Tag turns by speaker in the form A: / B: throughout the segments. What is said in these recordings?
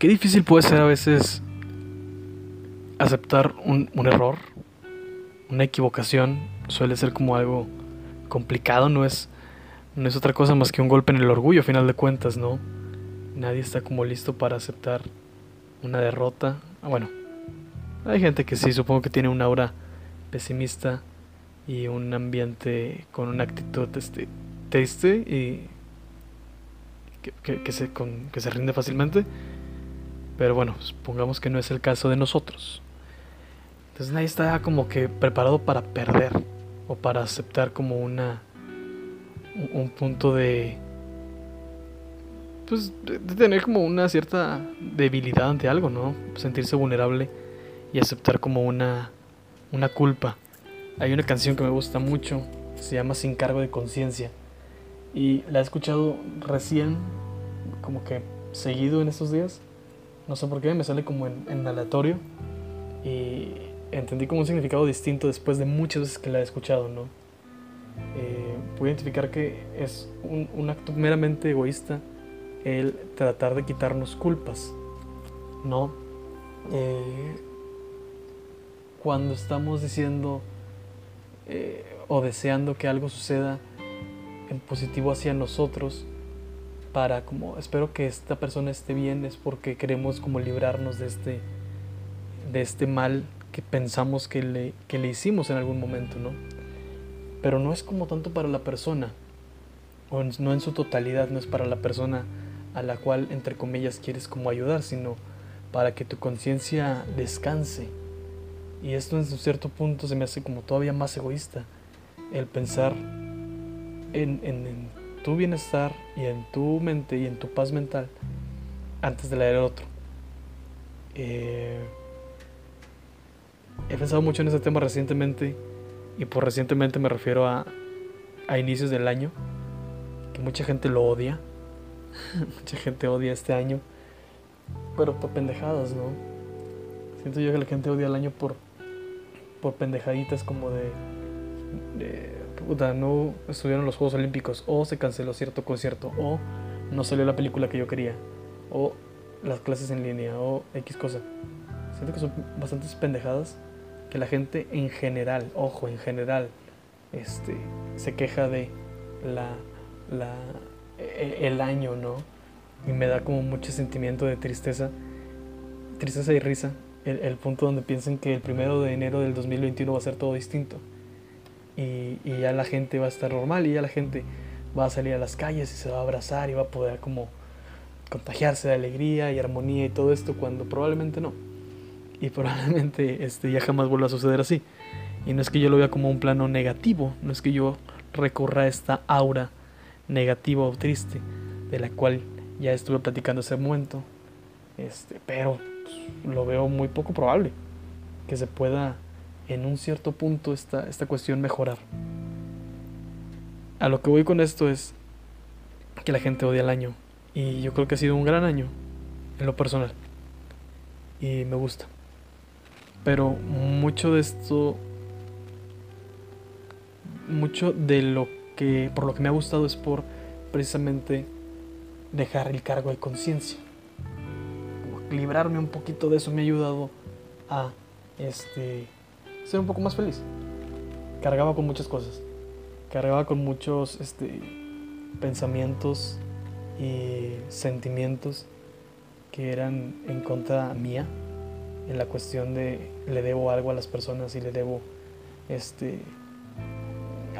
A: qué difícil puede ser a veces aceptar un, error, una equivocación, suele ser como algo complicado, no es, no es otra cosa más que un golpe en el orgullo, a final de cuentas, ¿no? Nadie está como listo para aceptar una derrota. Ah, bueno, hay gente que sí, supongo que tiene una aura pesimista y un ambiente con una actitud este, triste y que, se, que se rinde fácilmente. Pero bueno, supongamos que no es el caso de nosotros. Entonces nadie está como que preparado para perder o para aceptar como una un punto de pues de tener como una cierta debilidad ante algo, ¿no? Sentirse vulnerable y aceptar como una una culpa. Hay una canción que me gusta mucho, se llama Sin cargo de conciencia y la he escuchado recién como que seguido en estos días. No sé por qué, me sale como en, en aleatorio y entendí como un significado distinto después de muchas veces que la he escuchado, ¿no? Eh, pude identificar que es un, acto meramente egoísta el tratar de quitarnos culpas, ¿no? Eh, cuando estamos diciendo eh, o deseando que algo suceda en positivo hacia nosotros, para como espero que esta persona esté bien, es porque queremos como librarnos de este, de este mal que pensamos que le, que le hicimos en algún momento, ¿no? Pero no es como tanto para la persona, o no en su totalidad, no es para la persona a la cual, entre comillas, quieres como ayudar, sino para que tu conciencia descanse. Y esto en cierto punto se me hace como todavía más egoísta, el pensar en, en, tu bienestar y en tu mente y en tu paz mental antes de la del otro. Eh, he pensado mucho en ese tema recientemente y por recientemente me refiero a, a inicios del año, que mucha gente lo odia, mucha gente odia este año, pero por pendejadas, ¿no? Siento yo que la gente odia el año por, por pendejaditas como de puta, no estuvieron los Juegos Olímpicos, o se canceló cierto concierto, o no salió la película que yo quería, o las clases en línea, o X cosa. Siento que son bastantes pendejadas que la gente en general, ojo, en general, este, se queja de la, la, e, el año, ¿no? Y me da como mucho sentimiento de tristeza, tristeza y risa, el, el punto donde piensan que el primero de enero del 2021 va a ser todo distinto. Y, ya la gente va a estar normal y ya la gente va a salir a las calles y se va a abrazar y va a poder como contagiarse de alegría y armonía y todo esto cuando probablemente no y probablemente este, ya jamás vuelva a suceder así. Y no es que yo lo vea como un plano negativo, no es que yo recurra a esta aura negativa o triste de la cual ya estuve platicando ese momento, este, pero lo veo muy poco probable que se pueda en un cierto punto esta, esta cuestión mejorar. A lo que voy con esto es que la gente odia el año y yo creo que ha sido un gran año en lo personal y me gusta. Pero mucho de esto, mucho de lo que, por lo que me ha gustado es por precisamente dejar el cargo de conciencia. Librarme un poquito de eso me ha ayudado a este, ser un poco más feliz. Cargaba con muchas cosas. Cargaba con muchos este, pensamientos y sentimientos que eran en contra mía en la cuestión de le debo algo a las personas y le debo este,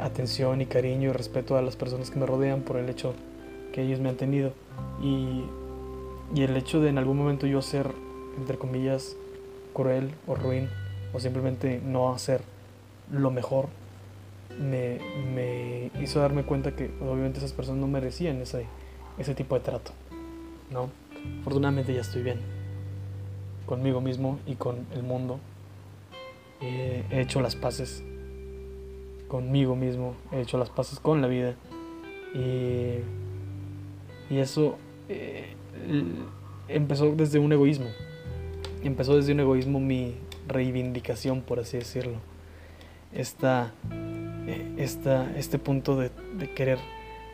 A: atención y cariño y respeto a las personas que me rodean por el hecho que ellos me han tenido. Y, y el hecho de en algún momento yo ser, entre comillas, cruel o ruin, o simplemente no hacer lo mejor, me, me hizo darme cuenta que obviamente esas personas no merecían ese, ese tipo de trato. ¿no? Afortunadamente ya estoy bien conmigo mismo y con el mundo. he hecho las paces conmigo mismo, he hecho las paces con la vida. Y, y eso eh, empezó desde un egoísmo. Empezó desde un egoísmo mi reivindicación, por así decirlo. Esta, eh, esta, este punto de, querer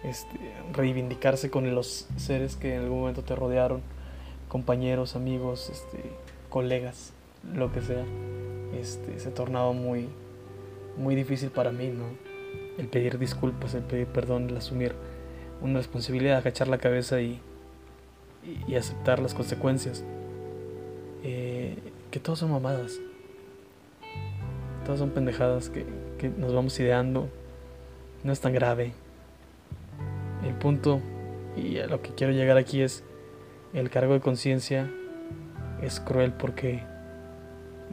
A: este, reivindicarse con los seres que en algún momento te rodearon compañeros, amigos, este, colegas, lo que sea, este, se tornaba muy, muy difícil para mí, ¿no? El pedir disculpas, el pedir perdón, el asumir una responsabilidad, agachar la cabeza y, y, aceptar las consecuencias. Eh, que todas son mamadas. Todas son pendejadas que, que nos vamos ideando. No es tan grave. El punto y a lo que quiero llegar aquí es el cargo de conciencia es cruel porque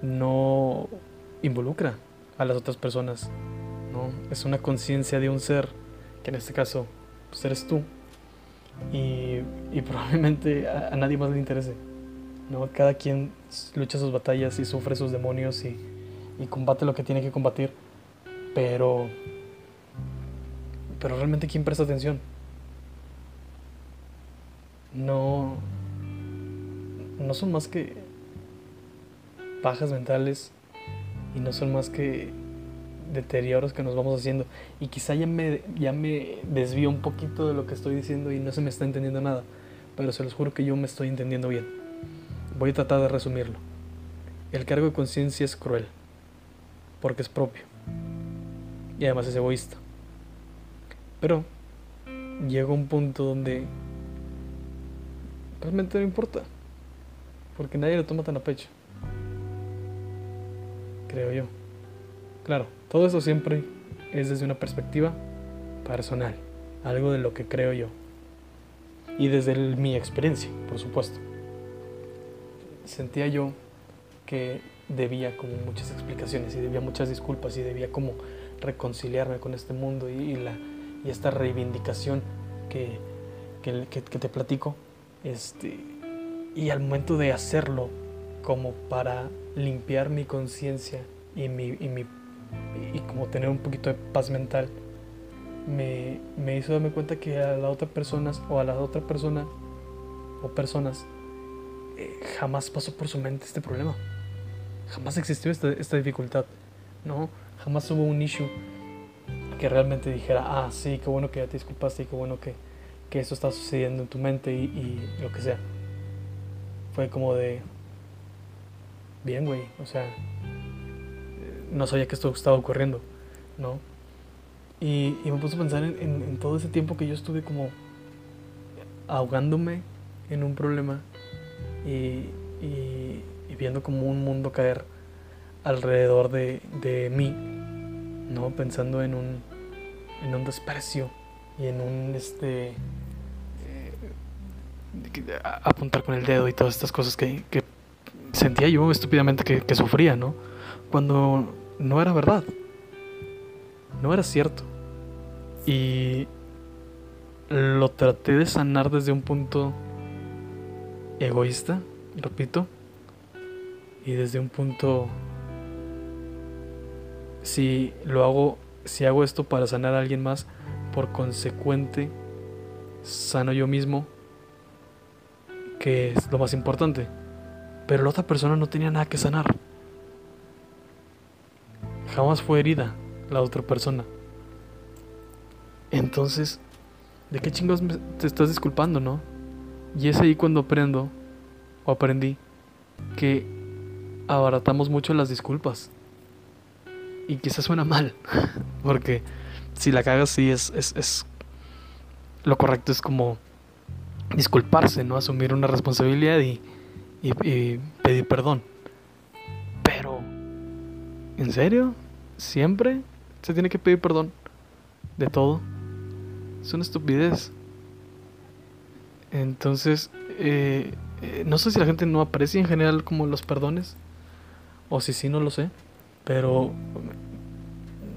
A: no involucra a las otras personas. ¿no? Es una conciencia de un ser, que en este caso pues eres tú, y, probablemente a, nadie más le interese. ¿No? Cada quien lucha sus batallas y sufre sus demonios y, combate lo que tiene que combatir, pero, pero realmente ¿quién presta atención? No, no son más que pajas mentales y no son más que deterioros que nos vamos haciendo. Y quizá ya me, ya me desvío un poquito de lo que estoy diciendo y no se me está entendiendo nada, pero se los juro que yo me estoy entendiendo bien. Voy a tratar de resumirlo. El cargo de conciencia es cruel, porque es propio, y además es egoísta. Pero llega un punto donde realmente no importa, porque nadie lo toma tan a pecho creo yo. Claro, todo eso siempre es desde una perspectiva personal, algo de lo que creo yo. Y desde mi experiencia, por supuesto. Sentía yo que debía como muchas explicaciones y debía muchas disculpas y debía como reconciliarme con este mundo y, la, y esta reivindicación que, que, que, te platico. Este, y al momento de hacerlo como para limpiar mi conciencia y, mi, y, mi, y como tener un poquito de paz mental, me, me, hizo darme cuenta que a las otras personas o a la otra persona o personas eh, jamás pasó por su mente este problema. Jamás existió esta, esta dificultad, ¿no? Jamás hubo un issue que realmente dijera, ah, sí, qué bueno que ya te disculpaste y qué bueno que, que esto está sucediendo en tu mente y, y lo que sea. Fue como de, bien, güey. O sea, no sabía que esto estaba ocurriendo, ¿no? Y, me puse a pensar en, todo ese tiempo que yo estuve como ahogándome en un problema y, viendo como un mundo caer alrededor de, mí, ¿no? Pensando en un, en un desprecio y en un, este, eh, apuntar con el dedo y todas estas cosas que, que sentía yo estúpidamente que, sufría, ¿no? Cuando no era verdad. No era cierto. Y lo traté de sanar desde un punto egoísta, repito, y desde un punto si lo hago si hago esto para sanar a alguien más, por consecuente sano yo mismo, que es lo más importante. Pero la otra persona no tenía nada que sanar. Jamás fue herida la otra persona. Entonces, ¿de qué chingos te estás disculpando, no? Y es ahí cuando aprendo, o aprendí, que abaratamos mucho las disculpas. Y quizás suena mal, porque si la cagas, sí es, es, es. Lo correcto es como disculparse, ¿no? Asumir una responsabilidad y y, pedir perdón. Pero, ¿en serio? ¿Siempre se tiene que pedir perdón? ¿De todo? Es una estupidez. Entonces, eh, eh, no sé si la gente no aprecia en general como los perdones. O si sí, no lo sé. Pero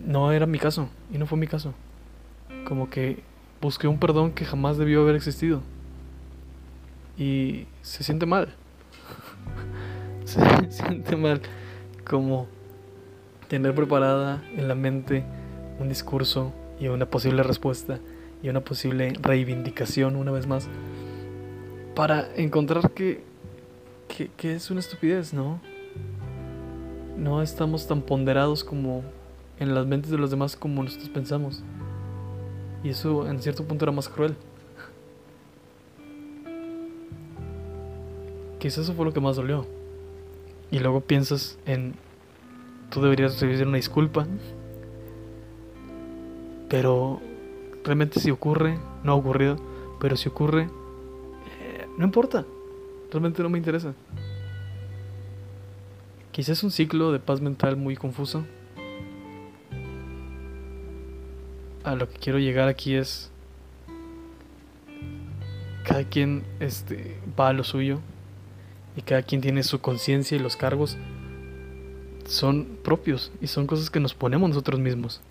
A: no era mi caso. Y no fue mi caso. Como que busqué un perdón que jamás debió haber existido. Y se siente mal se siente mal como tener preparada en la mente un discurso y una posible respuesta y una posible reivindicación una vez más para encontrar que, que, es una estupidez, ¿no? No estamos tan ponderados como en las mentes de los demás como nosotros pensamos. Y eso en cierto punto era más cruel. quizás eso fue lo que más dolió. Y luego piensas en, tú deberías recibir una disculpa, pero realmente si ocurre, no ha ocurrido, pero si ocurre, no importa, realmente no me interesa. Quizás es un ciclo de paz mental muy confuso. A lo que quiero llegar aquí es cada quien este, va a lo suyo y cada quien tiene su conciencia y los cargos son propios y son cosas que nos ponemos nosotros mismos.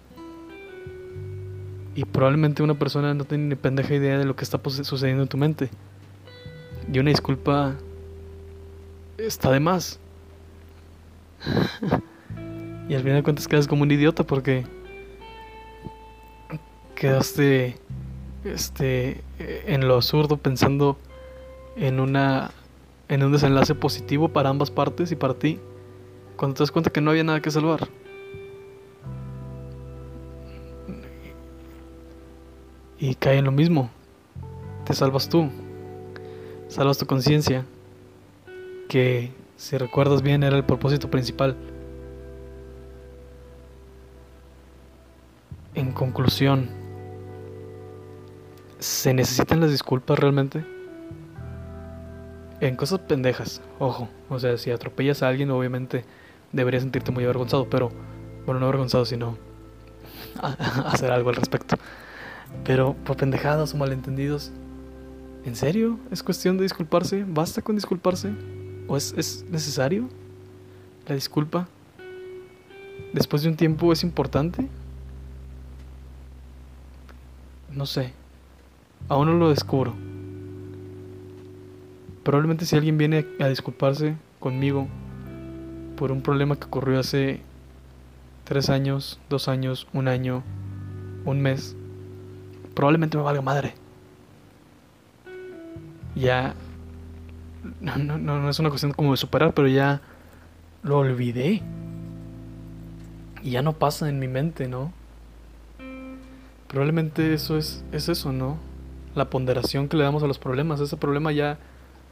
A: Y probablemente una persona no tiene ni pendeja idea de lo que está sucediendo en tu mente. Y una disculpa está de más. y al final de cuentas quedas como un idiota porque quedaste este en lo absurdo pensando en una en un desenlace positivo para ambas partes y para ti cuando te das cuenta que no había nada que salvar. Y cae en lo mismo. Te salvas tú. Salvas tu conciencia. Que si recuerdas bien era el propósito principal. En conclusión, ¿se necesitan las disculpas realmente? En cosas pendejas, ojo. O sea, si atropellas a alguien, obviamente deberías sentirte muy avergonzado, pero, bueno, no avergonzado, sino hacer algo al respecto. Pero por pendejadas o malentendidos, ¿en serio? ¿Es cuestión de disculparse? ¿Basta con disculparse? ¿O es, es necesario la disculpa? ¿Después de un tiempo es importante? No sé. Aún no lo descubro. Probablemente si alguien viene a disculparse conmigo por un problema que ocurrió hace tres años, dos años, un año, un mes, probablemente me valga madre. Ya no, no, no, es una cuestión como de superar, pero ya lo olvidé. Y ya no pasa en mi mente, ¿no? Probablemente eso es, es eso, ¿no? La ponderación que le damos a los problemas. Ese problema ya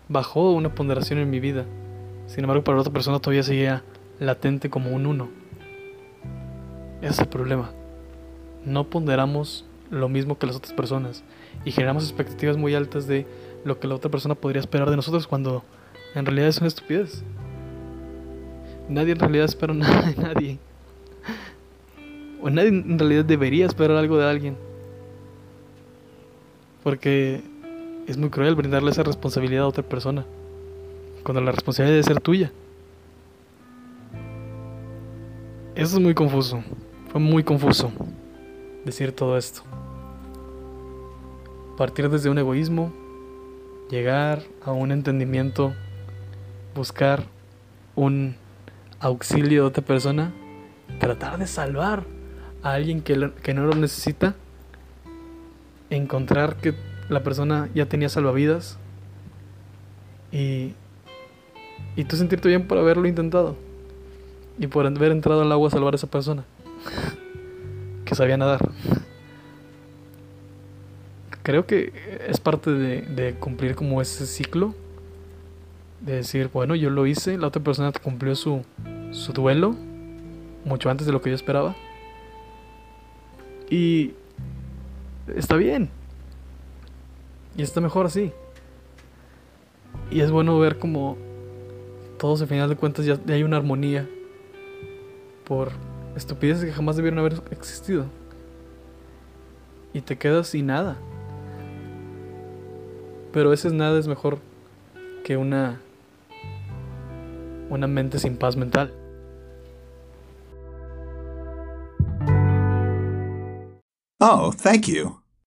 A: bajó una ponderación en mi vida. Sin embargo, para la otra persona todavía seguía latente como un uno. Ese es el problema. No ponderamos lo mismo que las otras personas y generamos expectativas muy altas de lo que la otra persona podría esperar de nosotros cuando en realidad es una estupidez. Nadie en realidad espera nada de nadie. O nadie en realidad debería esperar algo de alguien. Porque es muy cruel brindarle esa responsabilidad a otra persona, cuando la responsabilidad debe ser tuya. Eso es muy confuso, fue muy confuso decir todo esto. Partir desde un egoísmo, llegar a un entendimiento, buscar un auxilio de otra persona, tratar de salvar a alguien que, que no lo necesita, encontrar que la persona ya tenía salvavidas y, y tú sentirte bien por haberlo intentado y por haber entrado al agua a salvar a esa persona que sabía nadar. Creo que es parte de, cumplir como ese ciclo de decir, bueno, yo lo hice, la otra persona cumplió su, su duelo mucho antes de lo que yo esperaba. Y está bien, y está mejor así. Y es bueno ver como todos al final de cuentas ya, hay una armonía por estupideces que jamás debieron haber existido. Y te quedas sin nada. Pero ese nada es mejor que una una mente sin paz mental.
B: Oh, thank you.